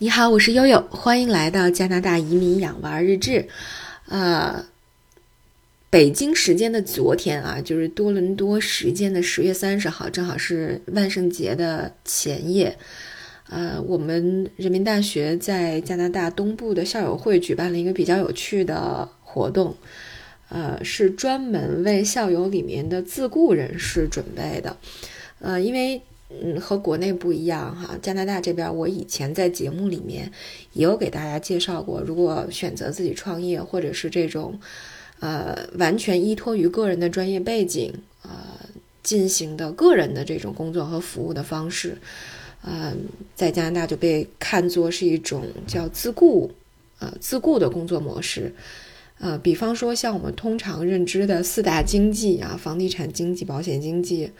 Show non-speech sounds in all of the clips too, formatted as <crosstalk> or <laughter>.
你好，我是悠悠，欢迎来到加拿大移民养娃日志。呃，北京时间的昨天啊，就是多伦多时间的十月三十号，正好是万圣节的前夜。呃，我们人民大学在加拿大东部的校友会举办了一个比较有趣的活动，呃，是专门为校友里面的自雇人士准备的。呃，因为。嗯，和国内不一样哈。加拿大这边，我以前在节目里面也有给大家介绍过，如果选择自己创业，或者是这种，呃，完全依托于个人的专业背景，呃，进行的个人的这种工作和服务的方式，嗯，在加拿大就被看作是一种叫自雇，呃，自雇的工作模式。呃，比方说像我们通常认知的四大经济啊，房地产经济、保险经济。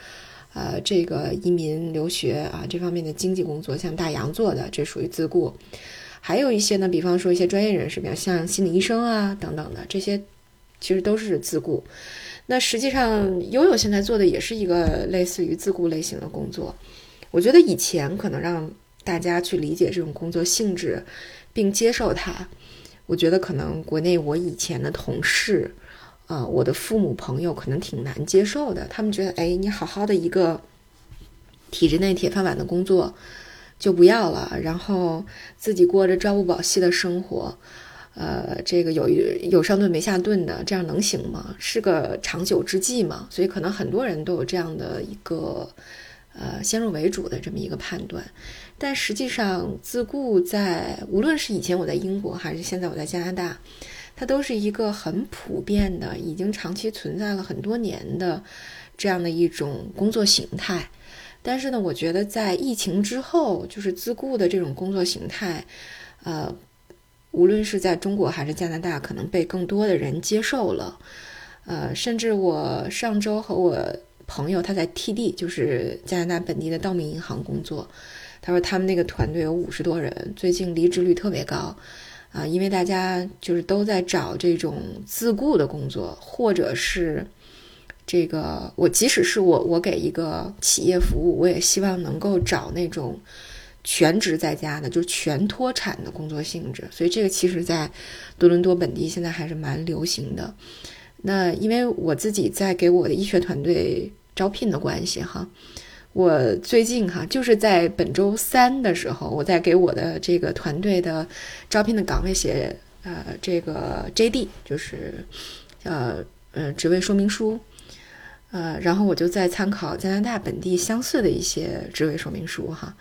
呃，这个移民留学啊，这方面的经济工作，像大洋做的，这属于自雇；还有一些呢，比方说一些专业人士，比如像心理医生啊等等的，这些其实都是自雇。那实际上，悠悠现在做的也是一个类似于自雇类型的工作。我觉得以前可能让大家去理解这种工作性质，并接受它，我觉得可能国内我以前的同事。啊，我的父母朋友可能挺难接受的，他们觉得，哎，你好好的一个体制内铁饭碗的工作就不要了，然后自己过着朝不保夕的生活，呃，这个有有上顿没下顿的，这样能行吗？是个长久之计吗？所以可能很多人都有这样的一个呃先入为主的这么一个判断，但实际上自雇在无论是以前我在英国还是现在我在加拿大。它都是一个很普遍的，已经长期存在了很多年的这样的一种工作形态。但是呢，我觉得在疫情之后，就是自雇的这种工作形态，呃，无论是在中国还是加拿大，可能被更多的人接受了。呃，甚至我上周和我朋友他在 TD，就是加拿大本地的道明银行工作，他说他们那个团队有五十多人，最近离职率特别高。啊，因为大家就是都在找这种自雇的工作，或者是这个我即使是我我给一个企业服务，我也希望能够找那种全职在家的，就是全脱产的工作性质。所以这个其实，在多伦多本地现在还是蛮流行的。那因为我自己在给我的医学团队招聘的关系，哈。我最近哈，就是在本周三的时候，我在给我的这个团队的招聘的岗位写呃这个 JD，就是呃呃职位说明书，呃，然后我就在参考加拿大本地相似的一些职位说明书哈，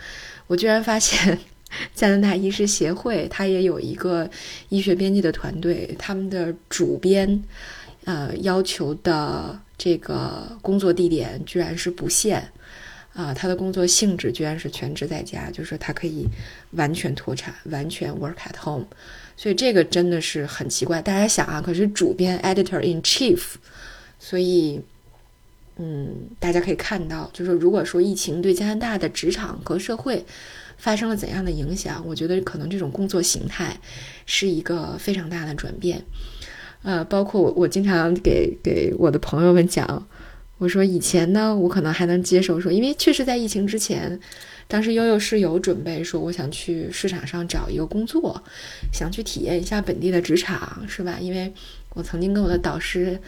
我居然发现 <laughs> 加拿大医师协会它也有一个医学编辑的团队，他们的主编呃要求的这个工作地点居然是不限。啊，他的工作性质居然是全职在家，就是他可以完全脱产，完全 work at home，所以这个真的是很奇怪。大家想啊，可是主编 editor in chief，所以，嗯，大家可以看到，就是如果说疫情对加拿大的职场和社会发生了怎样的影响，我觉得可能这种工作形态是一个非常大的转变。呃，包括我，我经常给给我的朋友们讲。我说以前呢，我可能还能接受，说因为确实在疫情之前，当时悠悠是有准备，说我想去市场上找一个工作，想去体验一下本地的职场，是吧？因为我曾经跟我的导师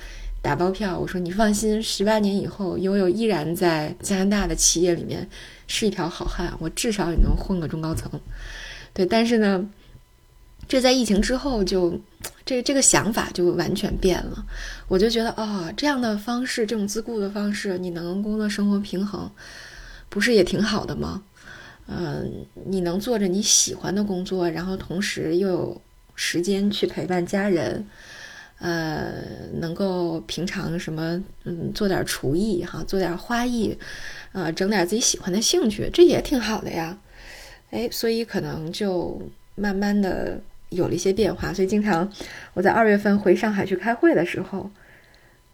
打包票，我说你放心，十八年以后，悠悠依然在加拿大的企业里面是一条好汉，我至少也能混个中高层。对，但是呢。这在疫情之后就，这这个想法就完全变了。我就觉得啊，这样的方式，这种自雇的方式，你能工作生活平衡，不是也挺好的吗？嗯，你能做着你喜欢的工作，然后同时又有时间去陪伴家人，呃，能够平常什么，嗯，做点厨艺哈，做点花艺，呃，整点自己喜欢的兴趣，这也挺好的呀。哎，所以可能就慢慢的。有了一些变化，所以经常我在二月份回上海去开会的时候，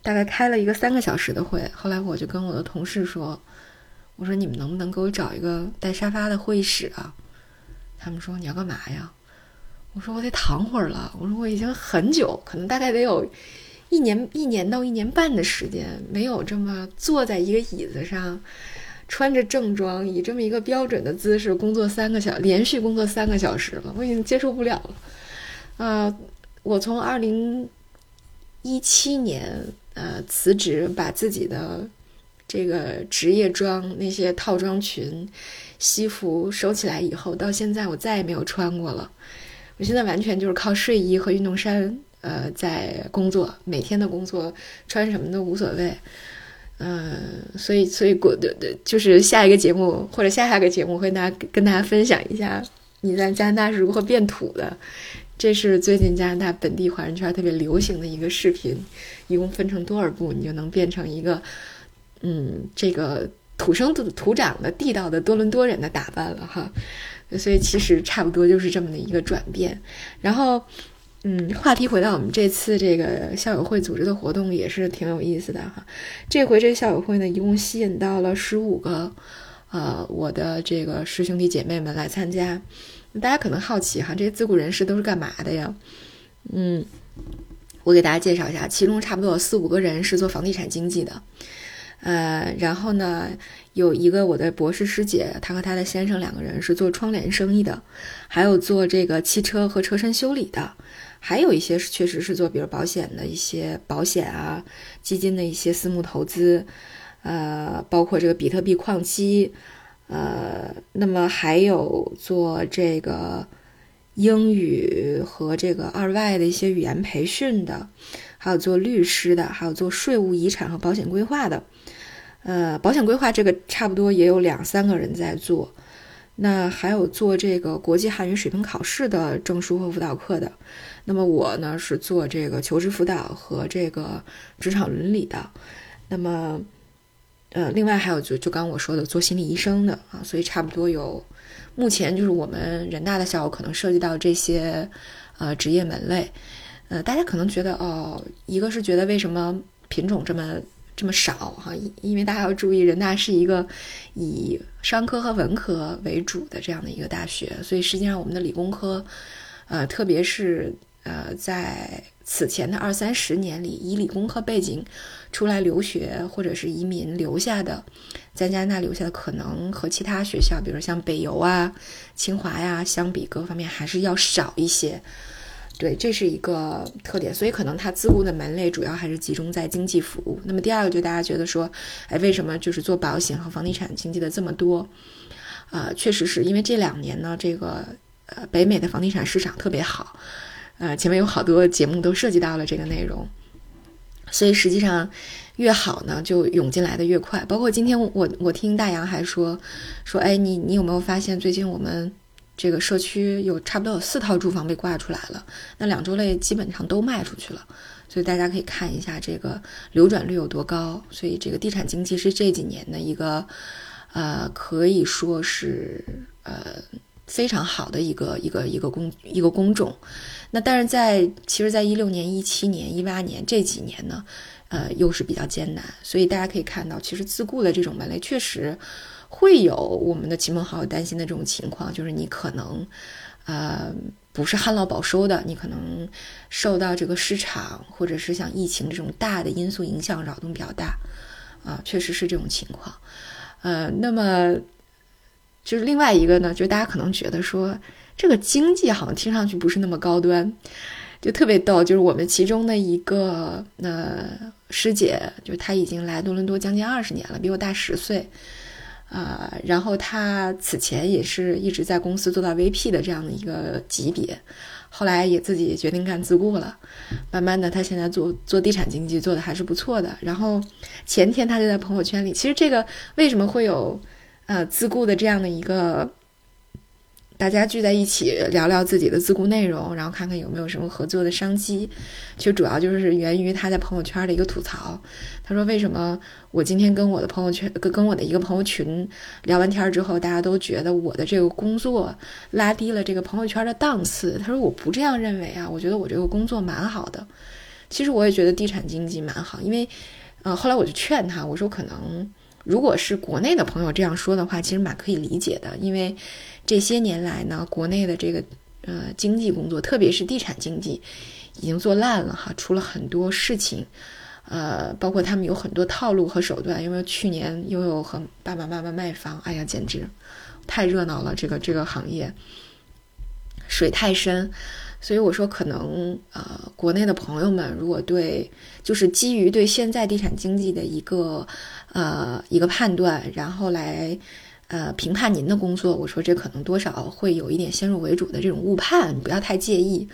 大概开了一个三个小时的会。后来我就跟我的同事说：“我说你们能不能给我找一个带沙发的会议室啊？”他们说：“你要干嘛呀？”我说：“我得躺会儿了。”我说：“我已经很久，可能大概得有一年、一年到一年半的时间，没有这么坐在一个椅子上，穿着正装，以这么一个标准的姿势工作三个小，连续工作三个小时了，我已经接受不了了。啊，我从二零一七年呃辞职，把自己的这个职业装那些套装裙、西服收起来以后，到现在我再也没有穿过了。我现在完全就是靠睡衣和运动衫，呃，在工作，每天的工作穿什么都无所谓。嗯，所以，所以过的的，就是下一个节目或者下下个节目会大家跟大家分享一下你在加拿大是如何变土的。这是最近加拿大本地华人圈特别流行的一个视频，一共分成多少步，你就能变成一个嗯，这个土生土土长的地道的多伦多人的打扮了哈。所以其实差不多就是这么的一个转变。然后。嗯，话题回到我们这次这个校友会组织的活动也是挺有意思的哈。这回这校友会呢，一共吸引到了十五个，呃，我的这个师兄弟姐妹们来参加。大家可能好奇哈，这些自雇人士都是干嘛的呀？嗯，我给大家介绍一下，其中差不多有四五个人是做房地产经纪的，呃，然后呢，有一个我的博士师姐，她和她的先生两个人是做窗帘生意的，还有做这个汽车和车身修理的。还有一些确实是做，比如保险的一些保险啊，基金的一些私募投资，呃，包括这个比特币矿机，呃，那么还有做这个英语和这个二外的一些语言培训的，还有做律师的，还有做税务、遗产和保险规划的，呃，保险规划这个差不多也有两三个人在做，那还有做这个国际汉语水平考试的证书和辅导课的。那么我呢是做这个求职辅导和这个职场伦理的，那么，呃，另外还有就就刚我说的做心理医生的啊，所以差不多有，目前就是我们人大的校友可能涉及到这些，呃，职业门类，呃，大家可能觉得哦，一个是觉得为什么品种这么这么少哈，因为大家要注意人大是一个以商科和文科为主的这样的一个大学，所以实际上我们的理工科，呃，特别是。呃，在此前的二三十年里，以理工科背景出来留学或者是移民留下的，在加拿大留下的可能和其他学校，比如像北邮啊、清华呀，相比各方面还是要少一些。对，这是一个特点。所以可能它自雇的门类主要还是集中在经济服务。那么第二个，就大家觉得说，哎，为什么就是做保险和房地产经济的这么多？啊，确实是因为这两年呢，这个呃，北美的房地产市场特别好。呃，前面有好多节目都涉及到了这个内容，所以实际上越好呢，就涌进来的越快。包括今天我我听大洋还说说，哎，你你有没有发现最近我们这个社区有差不多有四套住房被挂出来了？那两周内基本上都卖出去了，所以大家可以看一下这个流转率有多高。所以这个地产经济是这几年的一个呃，可以说是呃。非常好的一个一个一个工一个工种，那但是在其实，在一六年、一七年、一八年这几年呢，呃，又是比较艰难。所以大家可以看到，其实自雇的这种门类确实会有我们的亲朋好友担心的这种情况，就是你可能呃不是旱涝保收的，你可能受到这个市场或者是像疫情这种大的因素影响，扰动比较大啊，确实是这种情况。呃，那么。就是另外一个呢，就是大家可能觉得说这个经济好像听上去不是那么高端，就特别逗。就是我们其中的一个呃师姐，就她已经来多伦多将近二十年了，比我大十岁，啊，然后她此前也是一直在公司做到 VP 的这样的一个级别，后来也自己决定干自雇了，慢慢的她现在做做地产经济做的还是不错的。然后前天她就在朋友圈里，其实这个为什么会有？呃，自雇的这样的一个，大家聚在一起聊聊自己的自雇内容，然后看看有没有什么合作的商机。其实主要就是源于他在朋友圈的一个吐槽。他说：“为什么我今天跟我的朋友圈跟跟我的一个朋友群聊完天之后，大家都觉得我的这个工作拉低了这个朋友圈的档次？”他说：“我不这样认为啊，我觉得我这个工作蛮好的。其实我也觉得地产经济蛮好，因为，呃，后来我就劝他，我说可能。”如果是国内的朋友这样说的话，其实蛮可以理解的，因为这些年来呢，国内的这个呃经济工作，特别是地产经济，已经做烂了哈，出了很多事情，呃，包括他们有很多套路和手段，因为去年又有和爸爸妈妈卖房，哎呀，简直太热闹了，这个这个行业。水太深，所以我说可能呃，国内的朋友们如果对就是基于对现在地产经济的一个呃一个判断，然后来呃评判您的工作，我说这可能多少会有一点先入为主的这种误判，你不要太介意。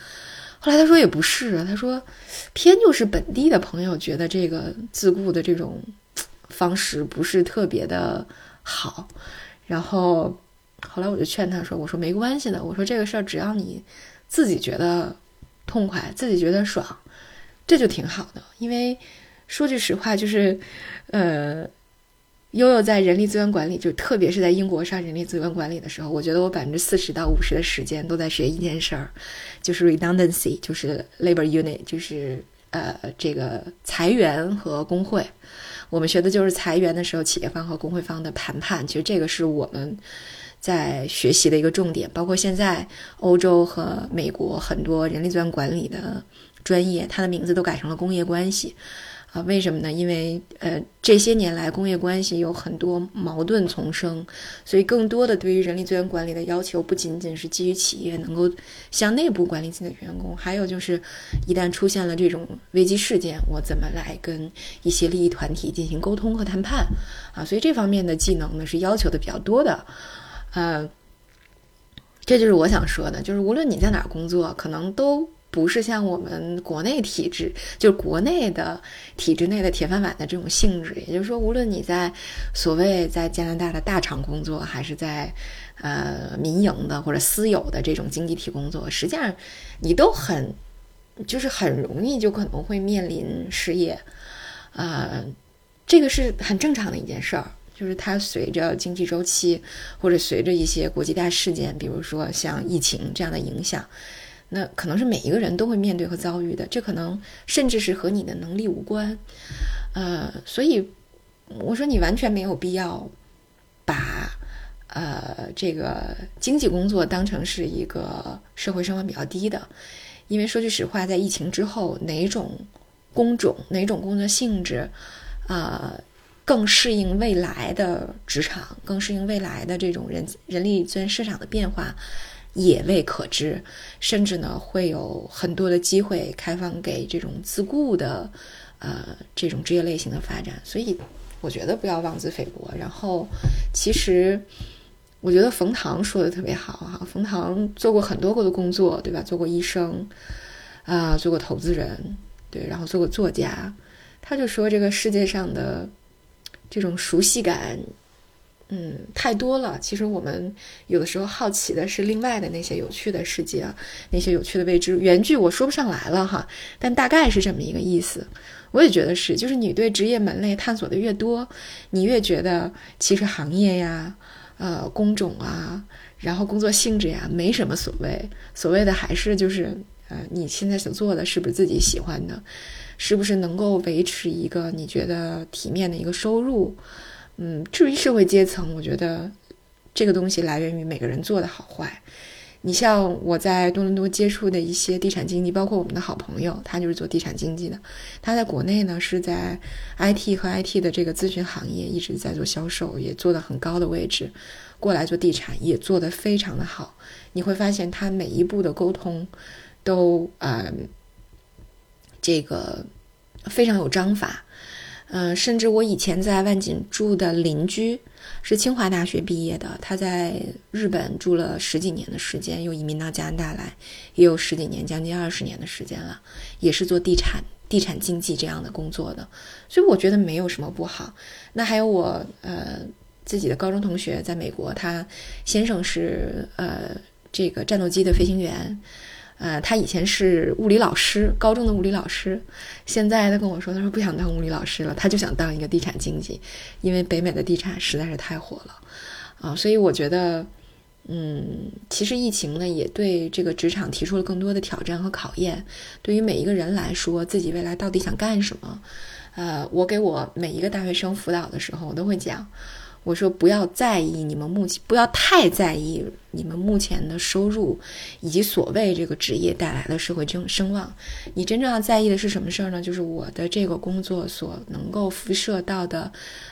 后来他说也不是，他说偏就是本地的朋友觉得这个自雇的这种方式不是特别的好，然后后来我就劝他说：“我说没关系的，我说这个事儿只要你自己觉得痛快，自己觉得爽，这就挺好的。因为说句实话，就是呃。”悠悠在人力资源管理，就特别是在英国上人力资源管理的时候，我觉得我百分之四十到五十的时间都在学一件事儿，就是 redundancy，就是 labor unit，就是呃这个裁员和工会。我们学的就是裁员的时候企业方和工会方的谈判，其实这个是我们在学习的一个重点。包括现在欧洲和美国很多人力资源管理的专业，它的名字都改成了工业关系。啊，为什么呢？因为呃，这些年来工业关系有很多矛盾丛生，所以更多的对于人力资源管理的要求，不仅仅是基于企业能够向内部管理自己的员工，还有就是一旦出现了这种危机事件，我怎么来跟一些利益团体进行沟通和谈判啊？所以这方面的技能呢是要求的比较多的，呃，这就是我想说的，就是无论你在哪儿工作，可能都。不是像我们国内体制，就是国内的体制内的铁饭碗的这种性质。也就是说，无论你在所谓在加拿大的大厂工作，还是在呃民营的或者私有的这种经济体工作，实际上你都很就是很容易就可能会面临失业。呃，这个是很正常的一件事儿，就是它随着经济周期或者随着一些国际大事件，比如说像疫情这样的影响。那可能是每一个人都会面对和遭遇的，这可能甚至是和你的能力无关，呃，所以我说你完全没有必要把呃这个经济工作当成是一个社会生活比较低的，因为说句实话，在疫情之后，哪种工种、哪种工作性质，啊，更适应未来的职场，更适应未来的这种人人力资源市场的变化。也未可知，甚至呢会有很多的机会开放给这种自雇的，呃，这种职业类型的发展。所以我觉得不要妄自菲薄。然后，其实我觉得冯唐说的特别好哈。冯唐做过很多过的工作，对吧？做过医生，啊，做过投资人，对，然后做过作家。他就说这个世界上的这种熟悉感。嗯，太多了。其实我们有的时候好奇的是另外的那些有趣的世界，那些有趣的未知。原句我说不上来了哈，但大概是这么一个意思。我也觉得是，就是你对职业门类探索的越多，你越觉得其实行业呀、呃工种啊，然后工作性质呀没什么所谓。所谓的还是就是呃你现在所做的是不是自己喜欢的，是不是能够维持一个你觉得体面的一个收入。嗯，至于社会阶层，我觉得这个东西来源于每个人做的好坏。你像我在多伦多接触的一些地产经济，包括我们的好朋友，他就是做地产经济的。他在国内呢是在 IT 和 IT 的这个咨询行业一直在做销售，也做的很高的位置。过来做地产也做得非常的好。你会发现他每一步的沟通都呃这个非常有章法。嗯，甚至我以前在万锦住的邻居是清华大学毕业的，他在日本住了十几年的时间，又移民到加拿大来，也有十几年，将近二十年的时间了，也是做地产、地产经济这样的工作的，所以我觉得没有什么不好。那还有我呃自己的高中同学在美国，他先生是呃这个战斗机的飞行员。呃，他以前是物理老师，高中的物理老师。现在他跟我说，他说不想当物理老师了，他就想当一个地产经济，因为北美的地产实在是太火了，啊，所以我觉得，嗯，其实疫情呢也对这个职场提出了更多的挑战和考验。对于每一个人来说，自己未来到底想干什么？呃，我给我每一个大学生辅导的时候，我都会讲，我说不要在意你们目前，不要太在意你们目前的收入，以及所谓这个职业带来的社会声声望。你真正要在意的是什么事儿呢？就是我的这个工作所能够辐射到的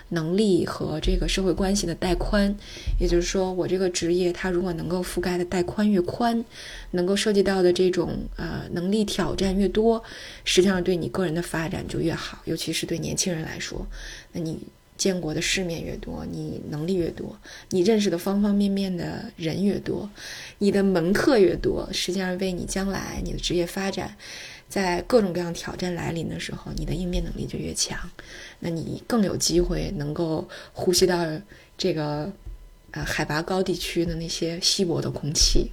能力和这个社会关系的带宽。也就是说，我这个职业它如果能够覆盖的带宽越宽，能够涉及到的这种呃能力挑战越多，实际上对你个人的发展就越好，尤其是对年轻人来说，那你。见过的世面越多，你能力越多，你认识的方方面面的人越多，你的门客越多，实际上为你将来你的职业发展，在各种各样挑战来临的时候，你的应变能力就越强，那你更有机会能够呼吸到这个呃海拔高地区的那些稀薄的空气，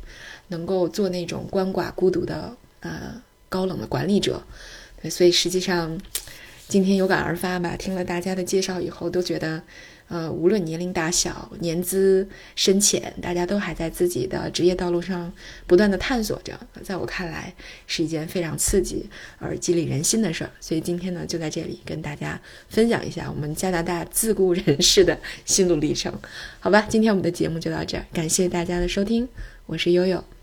能够做那种鳏寡孤独的呃高冷的管理者，所以实际上。今天有感而发吧，听了大家的介绍以后，都觉得，呃，无论年龄大小、年资深浅，大家都还在自己的职业道路上不断的探索着。在我看来，是一件非常刺激而激励人心的事儿。所以今天呢，就在这里跟大家分享一下我们加拿大自雇人士的心路历程，好吧？今天我们的节目就到这儿，感谢大家的收听，我是悠悠。